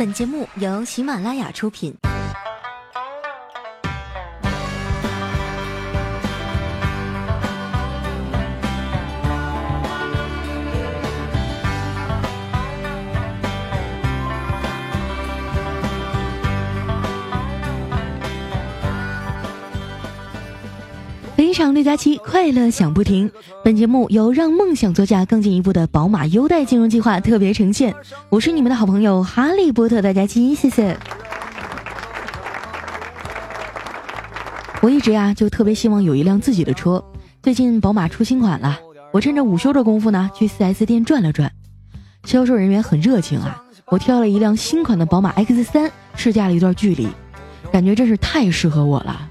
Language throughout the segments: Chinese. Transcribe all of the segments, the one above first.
本节目由喜马拉雅出品。非常六加七，快乐享不停。本节目由让梦想座驾更进一步的宝马优待金融计划特别呈现。我是你们的好朋友哈利波特大家期，谢谢。我一直呀就特别希望有一辆自己的车。最近宝马出新款了，我趁着午休的功夫呢去 4S 店转了转，销售人员很热情啊。我挑了一辆新款的宝马 X 三，试驾了一段距离，感觉真是太适合我了。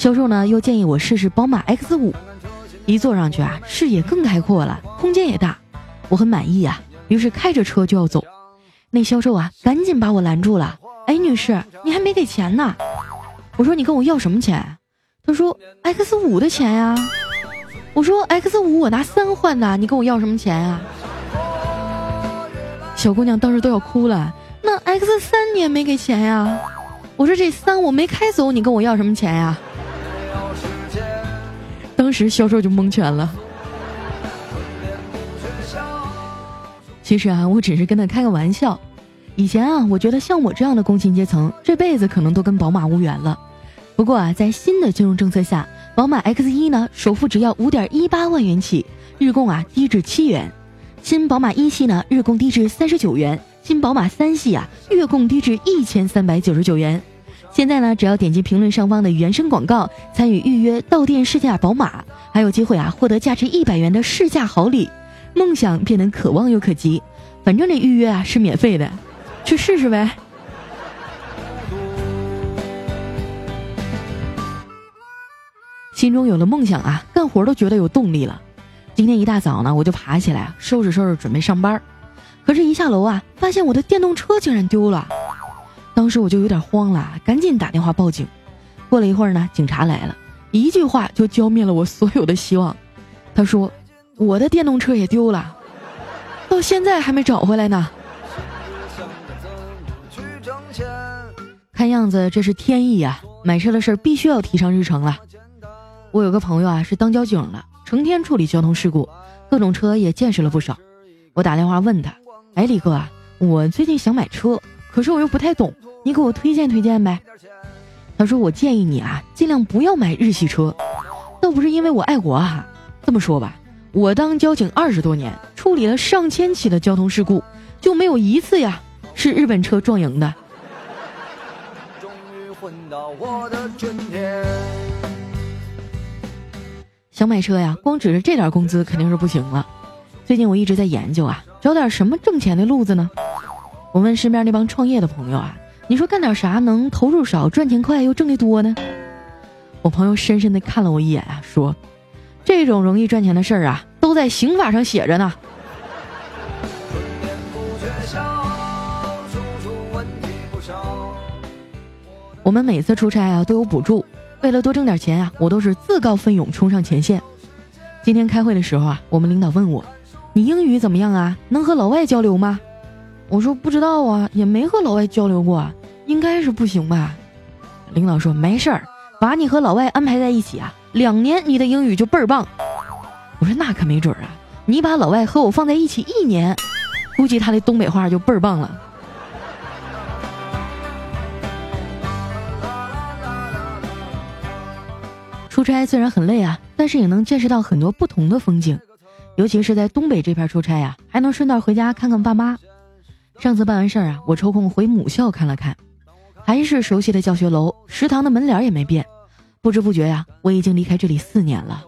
销售呢又建议我试试宝马 X 五，一坐上去啊，视野更开阔了，空间也大，我很满意啊。于是开着车就要走，那销售啊赶紧把我拦住了。哎，女士，你还没给钱呢。我说你跟我要什么钱？他说 X 五的钱呀。我说 X 五我拿三换的，你跟我要什么钱呀？小姑娘当时都要哭了。那 X 三你也没给钱呀？我说这三我没开走，你跟我要什么钱呀？当时销售就蒙圈了。其实啊，我只是跟他开个玩笑。以前啊，我觉得像我这样的工薪阶层，这辈子可能都跟宝马无缘了。不过啊，在新的金融政策下，宝马 X 一呢，首付只要五点一八万元起，日供啊低至七元；新宝马一系呢，日供低至三十九元；新宝马三系啊，月供低至一千三百九十九元。现在呢，只要点击评论上方的原声广告，参与预约到店试驾宝马，还有机会啊获得价值一百元的试驾好礼，梦想变得可望又可及。反正这预约啊是免费的，去试试呗。心中有了梦想啊，干活都觉得有动力了。今天一大早呢，我就爬起来收拾收拾准备上班，可是，一下楼啊，发现我的电动车竟然丢了。当时我就有点慌了，赶紧打电话报警。过了一会儿呢，警察来了，一句话就浇灭了我所有的希望。他说：“我的电动车也丢了，到现在还没找回来呢。”看样子这是天意啊！买车的事儿必须要提上日程了。我有个朋友啊，是当交警的，成天处理交通事故，各种车也见识了不少。我打电话问他：“哎，李哥啊，我最近想买车，可是我又不太懂。”你给我推荐推荐呗。他说：“我建议你啊，尽量不要买日系车。倒不是因为我爱国啊，这么说吧，我当交警二十多年，处理了上千起的交通事故，就没有一次呀是日本车撞赢的。”想买车呀，光指着这点工资肯定是不行了。最近我一直在研究啊，找点什么挣钱的路子呢？我问身边那帮创业的朋友啊。你说干点啥能投入少、赚钱快又挣得多呢？我朋友深深的看了我一眼啊，说：“这种容易赚钱的事儿啊，都在刑法上写着呢。”我们每次出差啊都有补助，为了多挣点钱啊，我都是自告奋勇冲上前线。今天开会的时候啊，我们领导问我：“你英语怎么样啊？能和老外交流吗？”我说：“不知道啊，也没和老外交流过。”应该是不行吧？领导说没事儿，把你和老外安排在一起啊，两年你的英语就倍儿棒。我说那可没准啊，你把老外和我放在一起一年，估计他的东北话就倍儿棒了。出差虽然很累啊，但是也能见识到很多不同的风景，尤其是在东北这片出差呀，还能顺道回家看看爸妈。上次办完事儿啊，我抽空回母校看了看。还是熟悉的教学楼，食堂的门脸也没变。不知不觉呀，我已经离开这里四年了。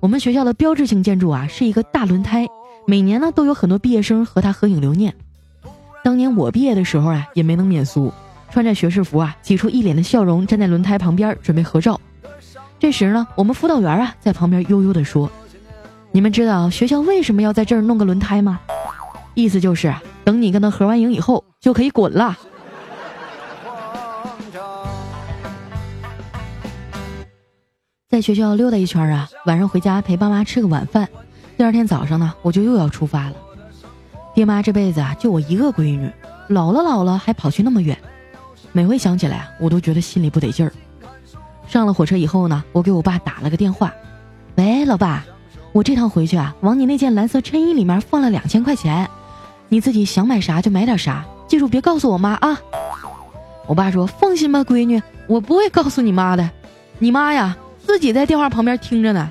我们学校的标志性建筑啊，是一个大轮胎，每年呢都有很多毕业生和他合影留念。当年我毕业的时候啊，也没能免俗，穿着学士服啊，挤出一脸的笑容，站在轮胎旁边准备合照。这时呢，我们辅导员啊在旁边悠悠地说：“你们知道学校为什么要在这儿弄个轮胎吗？意思就是等你跟他合完影以后，就可以滚了。”在学校溜达一圈啊，晚上回家陪爸妈吃个晚饭。第二天早上呢，我就又要出发了。爹妈这辈子啊，就我一个闺女，老了老了还跑去那么远，每回想起来啊，我都觉得心里不得劲儿。上了火车以后呢，我给我爸打了个电话，喂，老爸，我这趟回去啊，往你那件蓝色衬衣里面放了两千块钱，你自己想买啥就买点啥，记住别告诉我妈啊。我爸说：“放心吧，闺女，我不会告诉你妈的。你妈呀，自己在电话旁边听着呢。”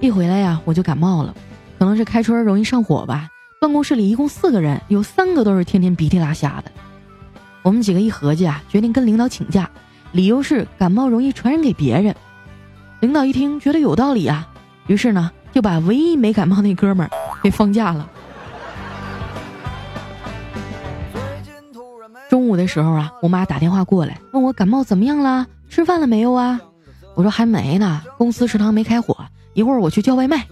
一回来呀，我就感冒了，可能是开春容易上火吧。办公室里一共四个人，有三个都是天天鼻涕拉瞎的。我们几个一合计啊，决定跟领导请假，理由是感冒容易传染给别人。领导一听觉得有道理啊，于是呢就把唯一没感冒那哥们儿给放假了。中午的时候啊，我妈打电话过来问我感冒怎么样了，吃饭了没有啊？我说还没呢，公司食堂没开火。一会儿我去叫外卖，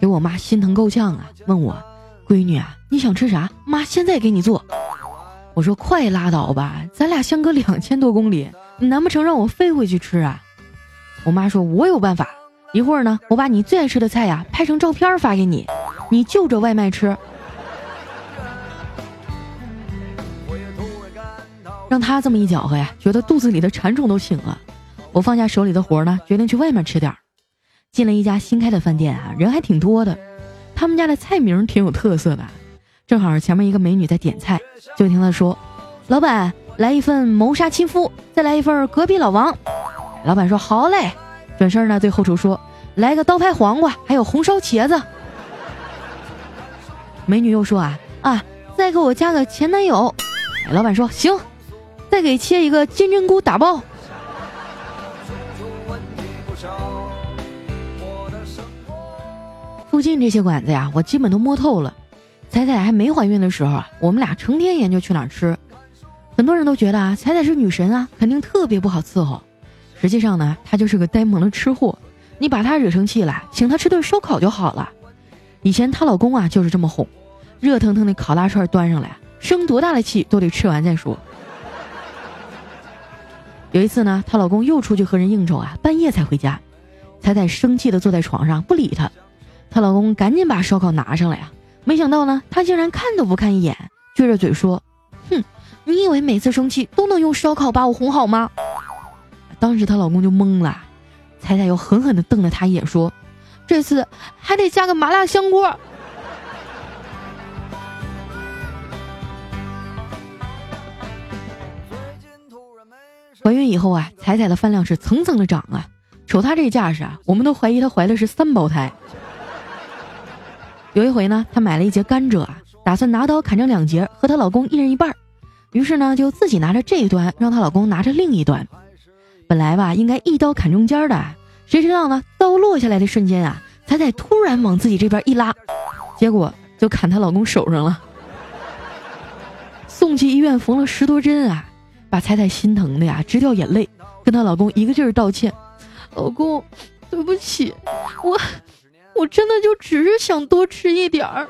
给我妈心疼够呛啊！问我，闺女啊，你想吃啥？妈现在给你做。我说快拉倒吧，咱俩相隔两千多公里，难不成让我飞回去吃啊？我妈说，我有办法，一会儿呢，我把你最爱吃的菜呀拍成照片发给你，你就着外卖吃。让他这么一搅和呀，觉得肚子里的馋虫都醒了。我放下手里的活呢，决定去外面吃点儿。进了一家新开的饭店啊，人还挺多的。他们家的菜名挺有特色的，正好前面一个美女在点菜，就听她说：“老板，来一份谋杀亲夫，再来一份隔壁老王。”老板说：“好嘞。”转身呢对后厨说：“来个刀拍黄瓜，还有红烧茄子。”美女又说：“啊啊，再给我加个前男友。”老板说：“行，再给切一个金针菇打包。”附近这些馆子呀，我基本都摸透了。彩彩还没怀孕的时候啊，我们俩成天研究去哪儿吃。很多人都觉得啊，彩彩是女神啊，肯定特别不好伺候。实际上呢，她就是个呆萌的吃货。你把她惹生气了，请她吃顿烧烤就好了。以前她老公啊就是这么哄，热腾腾的烤大串端上来，生多大的气都得吃完再说。有一次呢，她老公又出去和人应酬啊，半夜才回家，彩彩生气的坐在床上不理他。她老公赶紧把烧烤拿上来呀，没想到呢，她竟然看都不看一眼，撅着嘴说：“哼，你以为每次生气都能用烧烤把我哄好吗？”当时她老公就懵了，彩彩又狠狠地瞪了他一眼，说：“这次还得加个麻辣香锅。”怀孕以后啊，彩彩的饭量是蹭蹭的涨啊，瞅她这架势啊，我们都怀疑她怀的是三胞胎。有一回呢，她买了一节甘蔗啊，打算拿刀砍成两截，和她老公一人一半儿。于是呢，就自己拿着这一端，让她老公拿着另一端。本来吧，应该一刀砍中间的，谁知道呢？刀落下来的瞬间啊，彩彩突然往自己这边一拉，结果就砍她老公手上了。送去医院缝了十多针啊，把彩彩心疼的呀直掉眼泪，跟她老公一个劲儿道歉：“老公，对不起，我。”我真的就只是想多吃一点儿。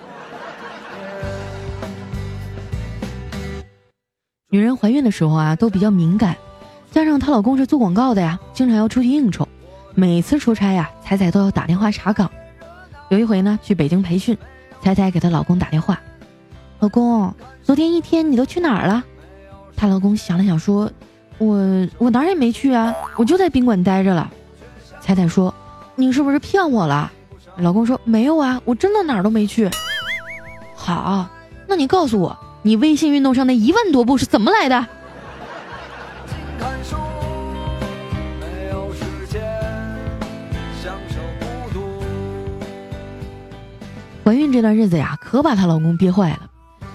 女人怀孕的时候啊，都比较敏感，加上她老公是做广告的呀，经常要出去应酬，每次出差呀，彩彩都要打电话查岗。有一回呢，去北京培训，彩彩给她老公打电话：“老公，昨天一天你都去哪儿了？”她老公想了想说：“我我哪儿也没去啊，我就在宾馆待着了。”彩彩说：“你是不是骗我了？”老公说：“没有啊，我真的哪儿都没去。”好，那你告诉我，你微信运动上那一万多步是怎么来的？怀孕这段日子呀，可把她老公憋坏了。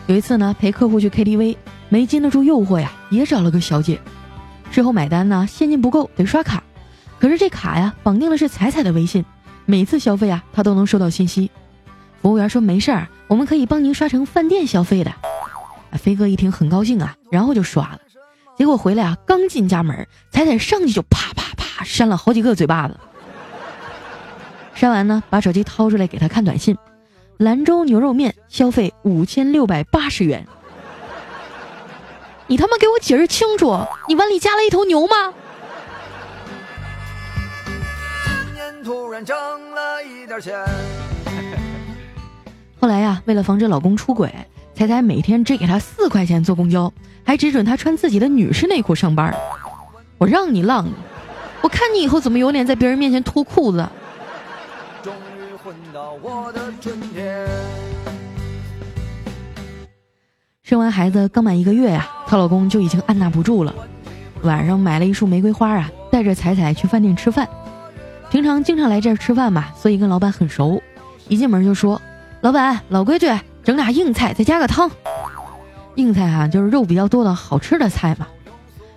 有一次呢，陪客户去 KTV，没禁得住诱惑呀，也找了个小姐。之后买单呢，现金不够得刷卡，可是这卡呀，绑定的是彩彩的微信。每次消费啊，他都能收到信息。服务员说：“没事儿，我们可以帮您刷成饭店消费的。”飞哥一听很高兴啊，然后就刷了。结果回来啊，刚进家门，彩彩上去就啪啪啪扇了好几个嘴巴子。扇完呢，把手机掏出来给他看短信：“兰州牛肉面消费五千六百八十元。”你他妈给我解释清楚，你碗里加了一头牛吗？突然挣了一点点钱。后来呀，为了防止老公出轨，彩彩每天只给他四块钱坐公交，还只准他穿自己的女士内裤上班。我让你浪，我看你以后怎么有脸在别人面前脱裤子。终于混到我的春天。生完孩子刚满一个月呀，她老公就已经按捺不住了，晚上买了一束玫瑰花啊，带着彩彩去饭店吃饭。平常经常来这儿吃饭嘛，所以跟老板很熟。一进门就说：“老板，老规矩，整俩硬菜，再加个汤。硬菜哈，就是肉比较多的好吃的菜嘛。”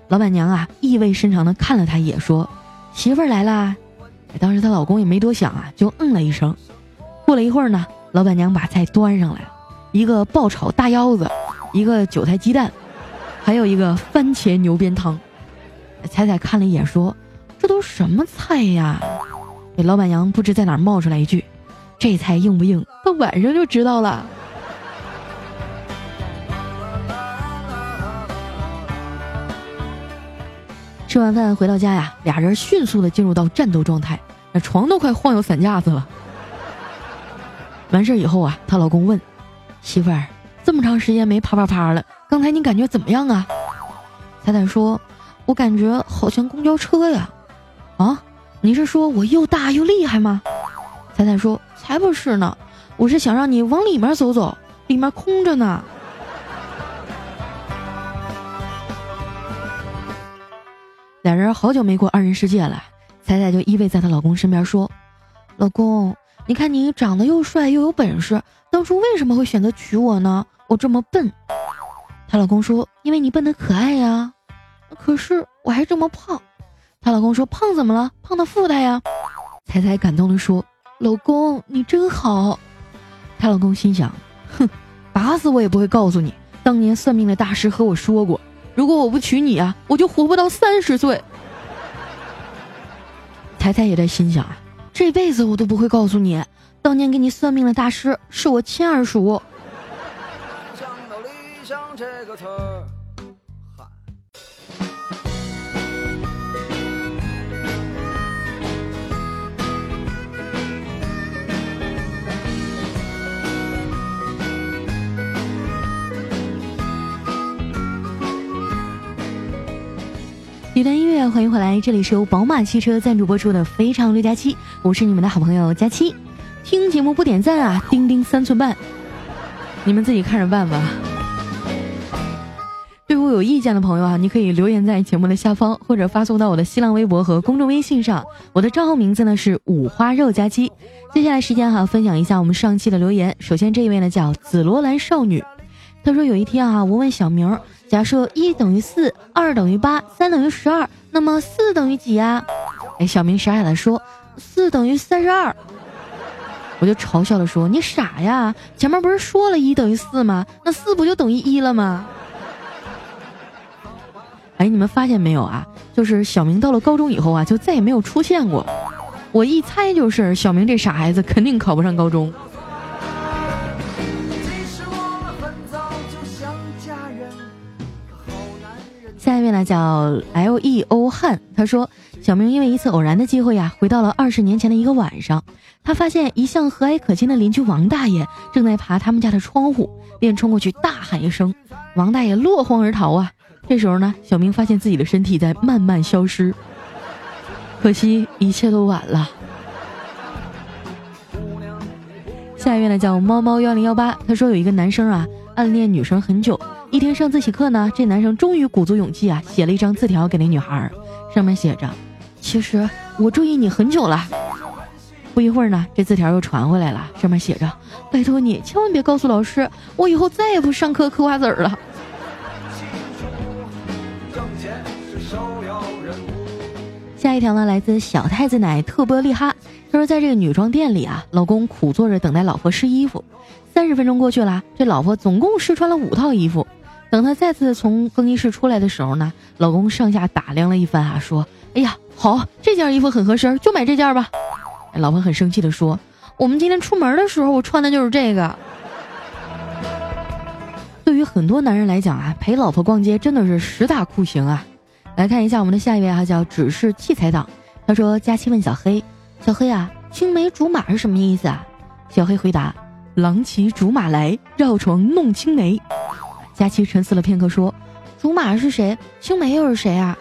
老板娘啊，意味深长的看了他一眼，说：“媳妇儿来啦。”当时她老公也没多想啊，就嗯了一声。过了一会儿呢，老板娘把菜端上来，一个爆炒大腰子，一个韭菜鸡蛋，还有一个番茄牛鞭汤。彩彩看了一眼，说。这都什么菜呀？给老板娘不知在哪冒出来一句：“这菜硬不硬？到晚上就知道了。”吃完饭回到家呀，俩人迅速的进入到战斗状态，那床都快晃悠散架子了。完事以后啊，她老公问媳妇儿：“这么长时间没啪啪啪了，刚才你感觉怎么样啊？”彩彩说：“我感觉好像公交车呀。”啊，你是说我又大又厉害吗？彩彩说：“才不是呢，我是想让你往里面走走，里面空着呢。”俩人好久没过二人世界了，彩彩就依偎在她老公身边说：“老公，你看你长得又帅又有本事，当初为什么会选择娶我呢？我这么笨。”她老公说：“因为你笨的可爱呀，可是我还这么胖。”她老公说：“胖怎么了？胖的富态呀。”彩彩感动的说：“老公，你真好。”她老公心想：“哼，打死我也不会告诉你，当年算命的大师和我说过，如果我不娶你啊，我就活不到三十岁。”彩彩也在心想啊，这辈子我都不会告诉你，当年给你算命的大师是我亲二叔。一段音乐，欢迎回来，这里是由宝马汽车赞助播出的《非常六加七》，我是你们的好朋友佳期。听节目不点赞啊，钉钉三寸半，你们自己看着办吧。对我有意见的朋友啊，你可以留言在节目的下方，或者发送到我的新浪微博和公众微信上。我的账号名字呢是五花肉佳期。接下来时间哈，分享一下我们上期的留言。首先这一位呢叫紫罗兰少女，他说有一天啊，我问小明。假设一等于四，二等于八，三等于十二，那么四等于几呀？哎，小明傻傻的说，四等于三十二。我就嘲笑的说，你傻呀，前面不是说了一等于四吗？那四不就等于一了吗？哎，你们发现没有啊？就是小明到了高中以后啊，就再也没有出现过。我一猜就是小明这傻孩子肯定考不上高中。位呢叫 L E O 汉，他说小明因为一次偶然的机会呀，回到了二十年前的一个晚上，他发现一向和蔼可亲的邻居王大爷正在爬他们家的窗户，便冲过去大喊一声，王大爷落荒而逃啊！这时候呢，小明发现自己的身体在慢慢消失，可惜一切都晚了。下一位呢叫猫猫幺零幺八，他说有一个男生啊暗恋女生很久。一天上自习课呢，这男生终于鼓足勇气啊，写了一张字条给那女孩，上面写着：“其实我注意你很久了。”不一会儿呢，这字条又传回来了，上面写着：“拜托你千万别告诉老师，我以后再也不上课嗑瓜子儿了。”下一条呢，来自小太子奶特波利哈，他说在这个女装店里啊，老公苦坐着等待老婆试衣服，三十分钟过去了，这老婆总共试穿了五套衣服。等他再次从更衣室出来的时候呢，老公上下打量了一番啊，说：“哎呀，好，这件衣服很合身，就买这件吧。”老婆很生气的说：“我们今天出门的时候，我穿的就是这个。”对于很多男人来讲啊，陪老婆逛街真的是十大酷刑啊。来看一下我们的下一位啊，叫只是器材党。他说：“佳期问小黑，小黑啊，青梅竹马是什么意思啊？小黑回答：“郎骑竹马来，绕床弄青梅。”佳期沉思了片刻说：“竹马是谁？青梅又是谁啊？”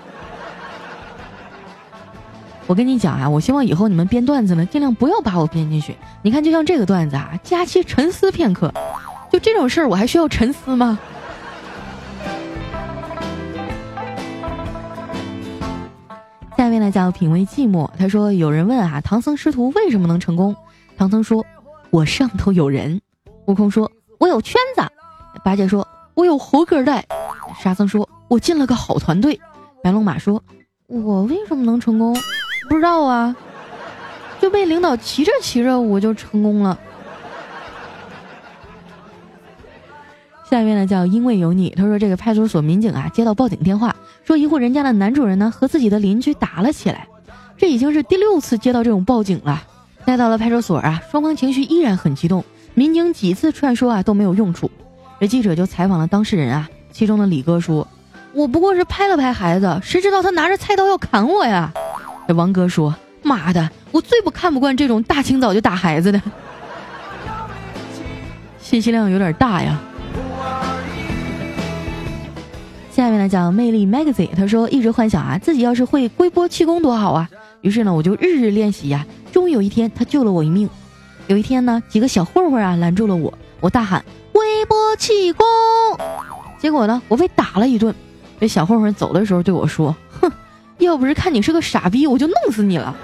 我跟你讲啊，我希望以后你们编段子呢，尽量不要把我编进去。你看，就像这个段子啊，佳期沉思片刻，就这种事儿，我还需要沉思吗？下一位呢叫品味寂寞，他说有人问啊，唐僧师徒为什么能成功？唐僧说：“我上头有人。”悟空说：“我有圈子。”八戒说：“我有猴哥带。”沙僧说：“我进了个好团队。”白龙马说：“我为什么能成功？”不知道啊，就被领导骑着骑着我就成功了。下面呢叫因为有你，他说这个派出所民警啊接到报警电话，说一户人家的男主人呢和自己的邻居打了起来，这已经是第六次接到这种报警了。带到了派出所啊，双方情绪依然很激动，民警几次劝说啊都没有用处。这记者就采访了当事人啊，其中的李哥说：“我不过是拍了拍孩子，谁知道他拿着菜刀要砍我呀？”这王哥说：“妈的，我最不看不惯这种大清早就打孩子的，信息量有点大呀。”下面呢讲魅力 Magazine，他说一直幻想啊自己要是会龟波气功多好啊，于是呢我就日日练习呀，终于有一天他救了我一命。有一天呢几个小混混啊拦住了我，我大喊气功，结果呢我被打了一顿。这小混混走的时候对我说。哼要不是看你是个傻逼，我就弄死你了。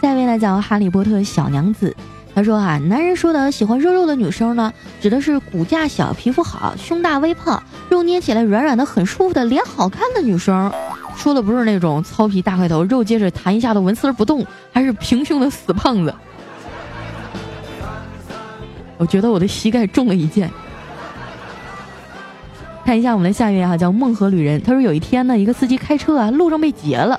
下一位来讲《哈利波特》小娘子，他说啊，男人说的喜欢肉肉的女生呢，指的是骨架小、皮肤好、胸大微胖、肉捏起来软软的、很舒服的脸好看的女生。说的不是那种糙皮大块头、肉接着弹一下的纹丝不动，还是平胸的死胖子。我觉得我的膝盖中了一箭。看一下我们的下一位哈，叫梦河旅人。他说有一天呢，一个司机开车啊，路上被劫了。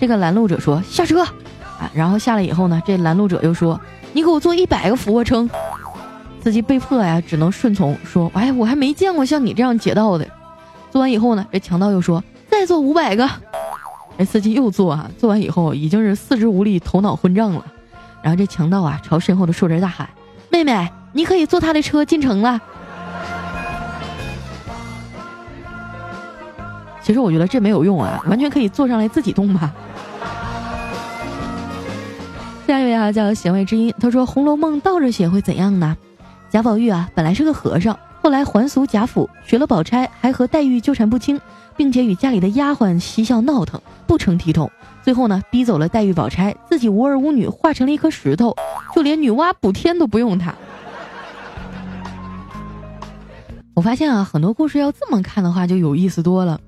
这个拦路者说下车啊，然后下来以后呢，这拦路者又说你给我做一百个俯卧撑。司机被迫呀，只能顺从，说哎，我还没见过像你这样劫道的。做完以后呢，这强盗又说再做五百个。这司机又做啊，做完以后已经是四肢无力、头脑昏胀了。然后这强盗啊，朝身后的树人大喊：“妹妹，你可以坐他的车进城了。”其实我觉得这没有用啊，完全可以坐上来自己动吧。下一位啊，叫弦外之音，他说《红楼梦》倒着写会怎样呢？贾宝玉啊，本来是个和尚，后来还俗贾府，学了宝钗，还和黛玉纠缠不清，并且与家里的丫鬟嬉笑闹腾，不成体统。最后呢，逼走了黛玉、宝钗，自己无儿无女，化成了一颗石头，就连女娲补天都不用他。我发现啊，很多故事要这么看的话，就有意思多了。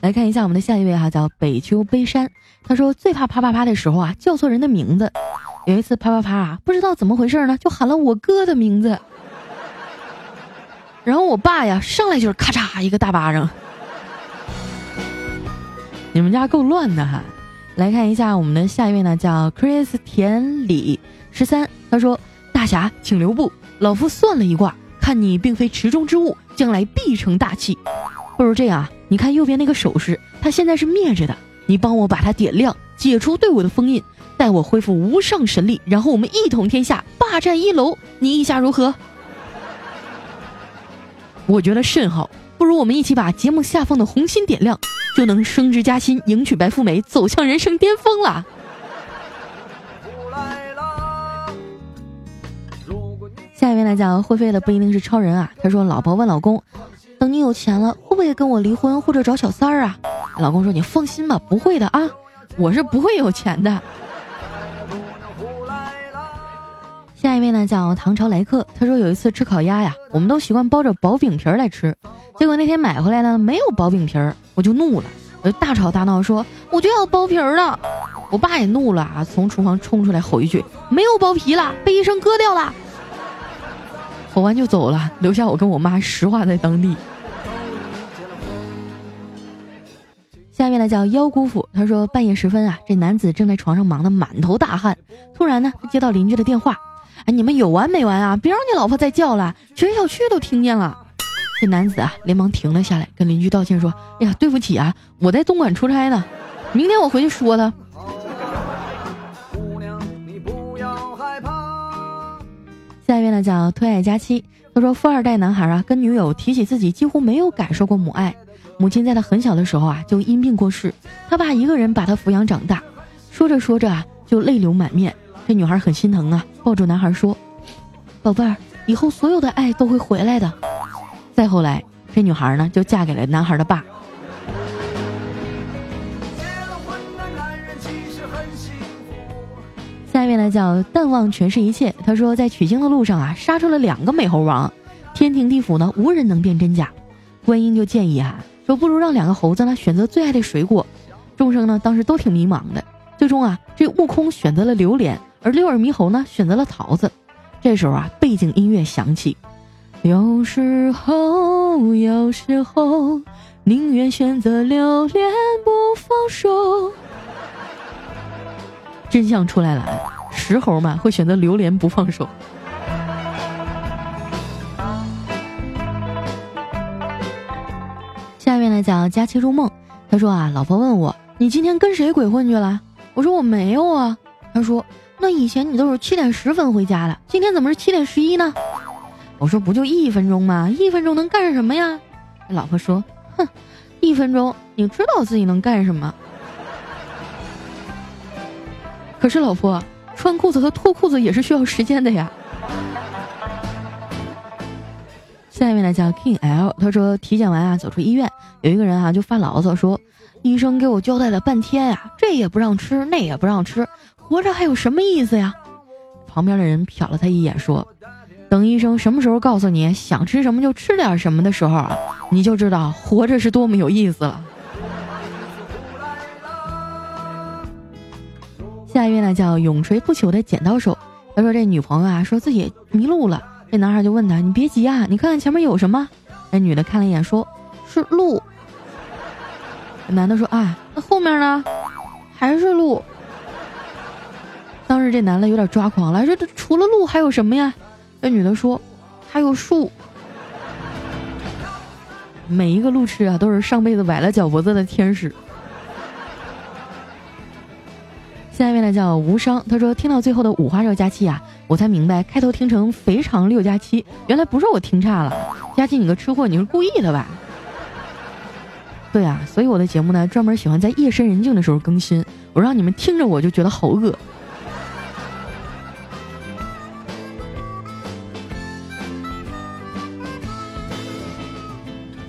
来看一下我们的下一位哈，叫北秋悲山。他说最怕啪啪啪的时候啊，叫错人的名字。有一次啪啪啪啊，不知道怎么回事呢，就喊了我哥的名字。然后我爸呀，上来就是咔嚓一个大巴掌。你们家够乱的哈。来看一下我们的下一位呢，叫 Chris 田里十三。他说大侠请留步，老夫算了一卦，看你并非池中之物，将来必成大器。不如这样啊。你看右边那个首饰，它现在是灭着的。你帮我把它点亮，解除对我的封印，待我恢复无上神力，然后我们一统天下，霸占一楼。你意下如何？我觉得甚好。不如我们一起把节目下方的红心点亮，就能升职加薪，迎娶白富美，走向人生巅峰了。下一位来讲，会飞的不一定是超人啊。他说，老婆问老公。等你有钱了，会不会跟我离婚或者找小三儿啊？老公说：“你放心吧，不会的啊，我是不会有钱的。”下一位呢，叫唐朝来客。他说有一次吃烤鸭呀，我们都习惯包着薄饼皮儿来吃，结果那天买回来呢没有薄饼皮儿，我就怒了，我就大吵大闹说我就要包皮儿了。我爸也怒了啊，从厨房冲出来吼一句：“没有包皮了，被医生割掉了。”吼完就走了，留下我跟我妈石化在当地。下面呢叫妖姑父，他说半夜时分啊，这男子正在床上忙得满头大汗，突然呢，接到邻居的电话，哎，你们有完没完啊？别让你老婆再叫了，全小区都听见了。这男子啊，连忙停了下来，跟邻居道歉说：“哎呀，对不起啊，我在东莞出差呢。”明天我回去说他。呢叫推爱佳期，他说富二代男孩啊跟女友提起自己几乎没有感受过母爱，母亲在他很小的时候啊就因病过世，他爸一个人把他抚养长大，说着说着啊就泪流满面。这女孩很心疼啊，抱住男孩说：“宝贝儿，以后所有的爱都会回来的。”再后来，这女孩呢就嫁给了男孩的爸。下一位呢叫淡忘全是一切，他说在取经的路上啊杀出了两个美猴王，天庭地府呢无人能辨真假，观音就建议啊说不如让两个猴子呢选择最爱的水果，众生呢当时都挺迷茫的，最终啊这悟空选择了榴莲。而六耳猕猴呢，选择了桃子。这时候啊，背景音乐响起。有时候，有时候，宁愿选择榴莲不放手。真相出来了，石猴嘛会选择榴莲不放手。下面呢讲佳期入梦，他说啊，老婆问我，你今天跟谁鬼混去了？我说我没有啊。他说。那以前你都是七点十分回家的，今天怎么是七点十一呢？我说不就一分钟吗？一分钟能干什么呀？老婆说：“哼，一分钟你知道自己能干什么？可是老婆穿裤子和脱裤子也是需要时间的呀。”下一位呢叫 King L，他说体检完啊走出医院，有一个人啊就发牢骚说：“医生给我交代了半天呀，这也不让吃，那也不让吃。”活着还有什么意思呀？旁边的人瞟了他一眼，说：“等医生什么时候告诉你想吃什么就吃点什么的时候啊，你就知道活着是多么有意思了。”下一位呢叫永垂不朽的剪刀手，他说这女朋友啊说自己迷路了，这男孩就问他：“你别急啊，你看看前面有什么？”那女的看了一眼，说：“是路。”男的说：“啊，那后面呢？还是路。”当时这男的有点抓狂了，说：“这除了路还有什么呀？”那女的说：“还有树。”每一个路痴啊，都是上辈子崴了脚脖子的天使。下一位呢叫无伤，他说：“听到最后的五花肉加七啊，我才明白开头听成肥肠六加七，原来不是我听差了。佳期，你个吃货，你是故意的吧？”对啊，所以我的节目呢，专门喜欢在夜深人静的时候更新，我让你们听着我就觉得好饿。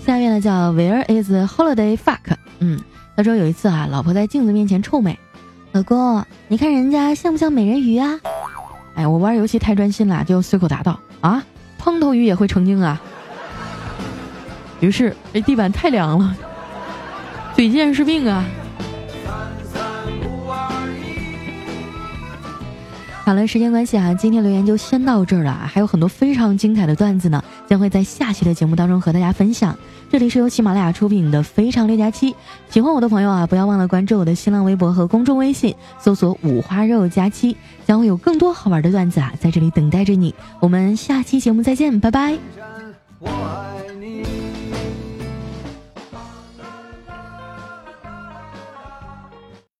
下面呢叫 Where is holiday fuck？嗯，他说有一次啊，老婆在镜子面前臭美，老公，你看人家像不像美人鱼啊？哎，我玩游戏太专心了，就随口答道啊，胖头鱼也会成精啊。于是这地板太凉了，嘴贱是病啊。好了，时间关系啊，今天留言就先到这儿了，还有很多非常精彩的段子呢，将会在下期的节目当中和大家分享。这里是由喜马拉雅出品的《非常六加七》，喜欢我的朋友啊，不要忘了关注我的新浪微博和公众微信，搜索“五花肉加七”，将会有更多好玩的段子啊，在这里等待着你。我们下期节目再见，拜拜。